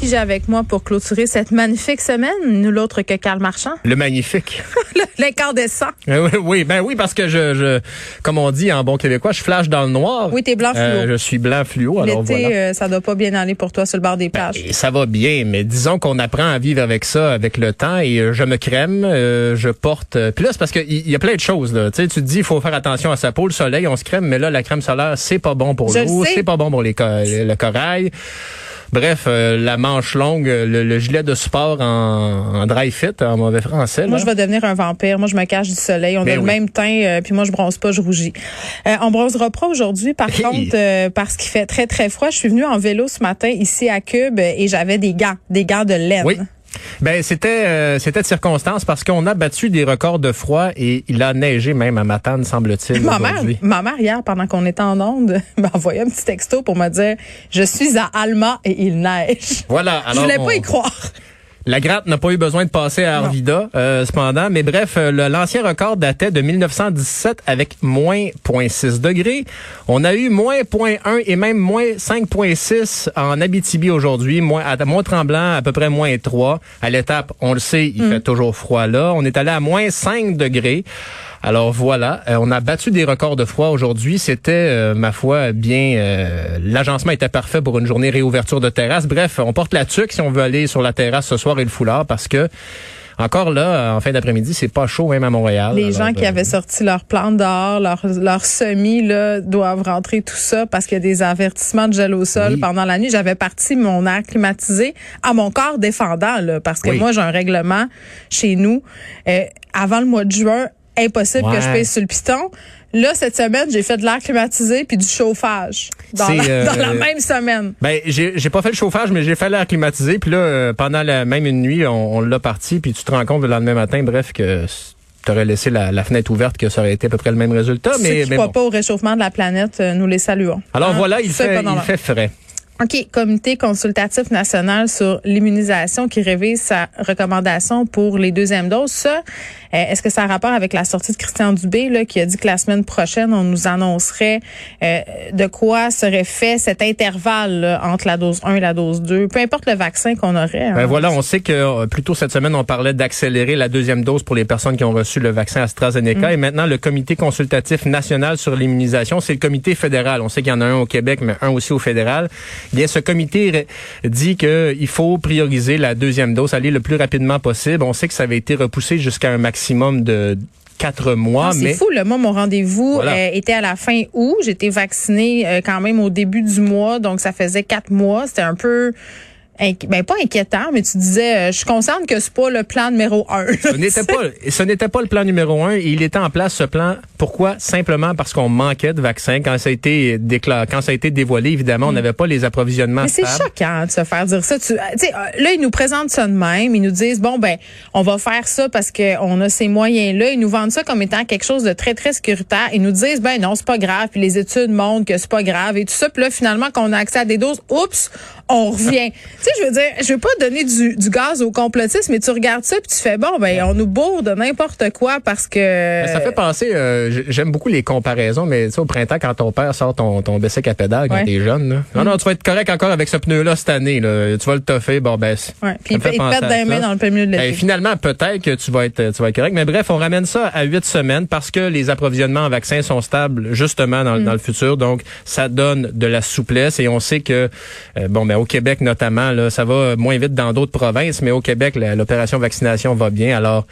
Qui j'ai avec moi pour clôturer cette magnifique semaine, nous l'autre que Karl Marchand. Le magnifique. L'incandescent. Euh, oui, oui, ben oui, parce que je, je, comme on dit en bon québécois, je flash dans le noir. Oui, t'es blanc fluo. Euh, je suis blanc fluo, L'été, voilà. euh, ça doit pas bien aller pour toi sur le bord des plages. Et ça va bien, mais disons qu'on apprend à vivre avec ça avec le temps et euh, je me crème, je porte. Puis là, c'est parce qu'il y, y a plein de choses. Là. Tu te dis, il faut faire attention à sa peau, le soleil, on se crème, mais là, la crème solaire, c'est pas bon pour l'eau, c'est pas bon pour les co- le corail. Bref, euh, la manche longue, le, le gilet de sport en, en dry fit, en mauvais français. Moi, je vais devenir un vampire. Moi, je me cache du soleil. On Ben a le oui. même teint, euh, puis moi, je bronze pas, je rougis. Euh, on bronzera pas aujourd'hui, par Hey. contre, euh, parce qu'il fait très, très froid. Je suis venue en vélo ce matin ici à Cube euh, et j'avais des gants, des gants de laine. Oui. Ben c'était euh, c'était de circonstance parce qu'on a battu des records de froid et il a neigé même à Matane semble-t-il Ma mère, ma mère, hier, pendant qu'on était en onde, m'a envoyé un petit texto pour me dire Je suis à Alma et il neige. Voilà. je voulais on- pas y croire. La gratte n'a pas eu besoin de passer à Arvida, euh, cependant. Mais bref, euh, l'ancien record datait de 1917 avec moins 0.6 degrés. On a eu moins 0.1 et même moins 5.6 en Abitibi aujourd'hui, moins à Mont-Tremblant à peu près moins 3. À l'étape, on le sait, il fait toujours froid là. On est allé à moins 5 degrés. Alors voilà, euh, on a battu des records de froid aujourd'hui. C'était, euh, ma foi, bien. euh, L'agencement était parfait pour une journée réouverture de terrasse. Bref, on porte la tuque si on veut aller sur la terrasse ce soir et le foulard parce que encore là, en fin d'après-midi, c'est pas chaud même à Montréal. Les gens qui euh, avaient sorti leurs plantes dehors, leurs leur semis, là, doivent rentrer tout ça parce qu'il y a des avertissements de gel au sol Oui. pendant la nuit. J'avais parti mon air climatisé à mon corps défendant, là, parce que Oui. moi, j'ai un règlement chez nous. Euh, avant le mois de juin, impossible que je pèse sur le piston. Là, cette semaine, j'ai fait de l'air climatisé puis du chauffage dans, la, euh, dans la même semaine. Ben, j'ai pas fait le chauffage, mais j'ai fait l'air climatisé. Puis là, euh, pendant la même une nuit, on, on l'a parti. Puis tu te rends compte le lendemain matin, bref, que tu aurais laissé la, la fenêtre ouverte, que ça aurait été à peu près le même résultat. Ceux Mais, qui mais croient bon. pas au réchauffement de la planète, euh, nous les saluons. Alors Hein? voilà, il fait, il fait frais. OK, comité consultatif national sur l'immunisation qui révise sa recommandation pour les deuxièmes doses. Ça, euh, est-ce que ça a rapport avec la sortie de Christian Dubé là, qui a dit que la semaine prochaine, on nous annoncerait euh, de quoi serait fait cet intervalle là, entre la dose 1 et la dose 2, peu importe le vaccin qu'on aurait. hein. Ben voilà, on sait que euh, plus tôt cette semaine, on parlait d'accélérer la deuxième dose pour les personnes qui ont reçu le vaccin AstraZeneca. Et maintenant, le comité consultatif national sur l'immunisation, c'est le comité fédéral. On sait qu'il y en a un au Québec, mais un aussi au fédéral. Eh Bien, ce comité dit qu'il faut prioriser la deuxième dose, aller le plus rapidement possible. On sait que ça avait été repoussé jusqu'à un maximum de quatre mois, Ah, c'est mais fou, là. Moi, mon rendez-vous Voilà. euh, était à la fin août. J'étais vaccinée euh, quand même au début du mois, donc ça faisait quatre mois. C'était un peu... inqui- Ben, pas inquiétant, mais tu disais, euh, je suis consciente que c'est pas le plan numéro un. Ce n'était pas, ce n'était pas le plan numéro un. Il était en place ce plan. Pourquoi? Simplement parce qu'on manquait de vaccins quand ça a été déclaré, quand ça a été dévoilé. Évidemment, on n'avait pas les approvisionnements. Mm. Mais c'est choquant de se faire dire ça. Tu, euh, euh, là, ils nous présentent ça de même. Ils nous disent, bon, ben, on va faire ça parce qu'on a ces moyens-là. Ils nous vendent ça comme étant quelque chose de très, très sécuritaire. Ils nous disent, ben non, c'est pas grave. Puis les études montrent que c'est pas grave et tout ça. Puis là, finalement, quand on a accès à des doses, oups, on revient. sais, je veux dire, je veux pas donner du, du gaz au complotisme, mais tu regardes ça puis tu fais, bon, ben, on nous bourre de n'importe quoi parce que... Mais Ça fait penser, euh, j'aime beaucoup les comparaisons, mais tu sais, au printemps, quand ton père sort ton, ton bicycle à pédale quand Ouais. t'es jeune, là. non, non, tu vas être correct encore avec ce pneu-là cette année. Là. Tu vas le toffer, bon ben. Ouais. Puis il, il pète les mains dans le milieu de Ben, l'été. finalement, peut-être que tu vas être tu vas être correct. Mais bref, on ramène ça à huit semaines parce que les approvisionnements en vaccins sont stables justement dans, dans le futur. Donc, ça donne de la souplesse et on sait que euh, bon, ben au Québec notamment, là, ça va moins vite dans d'autres provinces, mais au Québec, l'opération vaccination va bien. Alors,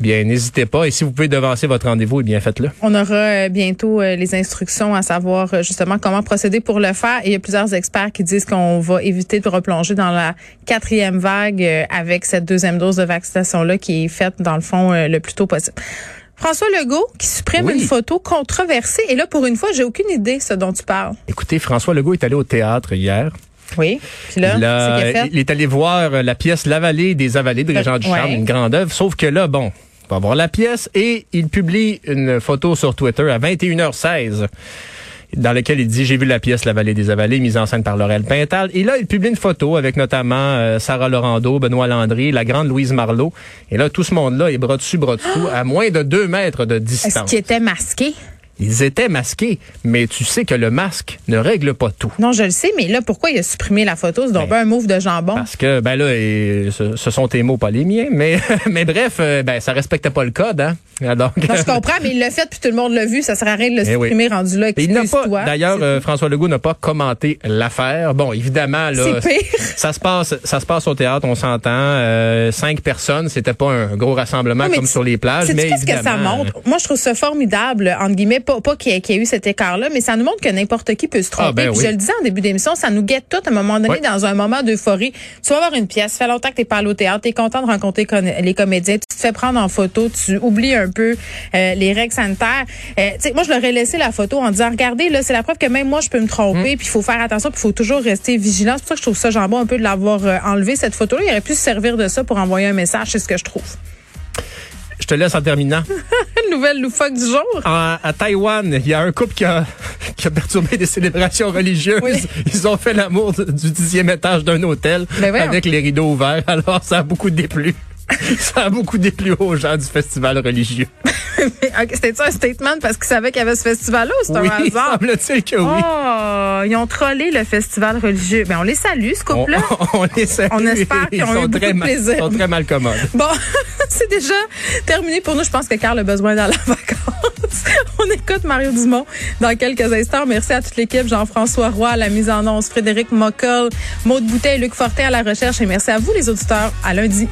bien, n'hésitez pas. Et si vous pouvez devancer votre rendez-vous, eh bien faites-le. On aura euh, bientôt euh, les instructions à savoir euh, justement comment procéder pour le faire. Et il y a plusieurs experts qui disent qu'on va éviter de replonger dans la quatrième vague avec cette deuxième dose de vaccination-là qui est faite dans le fond le plus tôt possible. François Legault qui supprime Oui. une photo controversée. Et là, pour une fois, j'ai aucune idée ce dont tu parles. Écoutez, François Legault est allé au théâtre hier. Oui. Puis là, Il, est allé voir euh, la pièce La vallée des avalées de Régent Ouais. une grande œuvre. Sauf que là, bon, on va voir la pièce et il publie une photo sur Twitter à 21h16. dans lequel il dit j'ai vu la pièce La Vallée des Avalées mise en scène par Laurel Pintal et là il publie une photo avec notamment euh, Sarah Laurando, Benoît Landry, la grande Louise Marlot et là tout ce monde là est bras dessus bras dessous à moins de deux mètres de distance. Est-ce qu'il était masqué? Ils étaient masqués, mais tu sais que le masque ne règle pas tout. Non, je le sais, mais là, pourquoi il a supprimé la photo? C'est donc ben, un move de jambon. Parce que, ben là, et, ce, ce, sont tes mots, pas les miens, mais, mais bref, euh, ben, ça respectait pas le code, hein. Donc, non, je comprends, mais il l'a fait, puis tout le monde l'a vu. Ça sert à rien de le eh supprimer oui. rendu là. Il n'a pas, d'ailleurs, euh, François Legault n'a pas commenté l'affaire. Bon, évidemment, là. Ça se passe, ça se passe au théâtre, on s'entend. Euh, cinq personnes, c'était pas un gros rassemblement oui, comme sur les plages, mais qu'est-ce que ça montre? Moi, je trouve ça formidable, entre guillemets, pas, pas qu'il y, qu y, a eu cet écart-là, mais ça nous montre que n'importe qui peut se tromper. Ah, ben puis oui. je le disais en début d'émission, ça nous guette tout à un moment donné dans un moment d'euphorie. Tu vas avoir une pièce, ça fait longtemps que t'es pas allé au théâtre, t'es content de rencontrer les comédiens, tu te fais prendre en photo, tu oublies un peu euh, les règles sanitaires. Euh, moi, je leur ai laissé la photo en disant, regardez, là, c'est la preuve que même moi, je peux me tromper, mmh. puis il faut faire attention, puis il faut toujours rester vigilant. C'est pour ça que je trouve ça jambon un peu de l'avoir euh, enlevé, cette photo-là. Il aurait pu se servir de ça pour envoyer un message, c'est ce que je trouve. Je te laisse en terminant. Nouvelle loufoque du jour. À, à Taïwan, il y a un couple qui a, qui a perturbé des célébrations religieuses. Oui. Ils ont fait l'amour du dixième étage d'un hôtel ben avec les rideaux ouverts. Alors, ça a beaucoup déplu. ça a beaucoup déplu aux gens du festival religieux. C'était ça un statement parce qu'ils savaient qu'il y avait ce festival-là ou c'est oui, un hasard? semble-t-il que oui. Oh, ils ont trollé le festival religieux. Ben, on les salue, ce couple-là. On, on, les salue. On espère qu'ils ont eu de plaisir. Ils sont très mal commodes. Bon, c'est déjà terminé pour nous. Je pense que Carl a besoin d'aller en vacances. On écoute Mario Dumont dans quelques instants. Merci à toute l'équipe. Jean-François Roy à la mise en once, Frédéric Mockel, Maude Boutet et Luc Fortin à la recherche. Et merci à vous, les auditeurs. À lundi.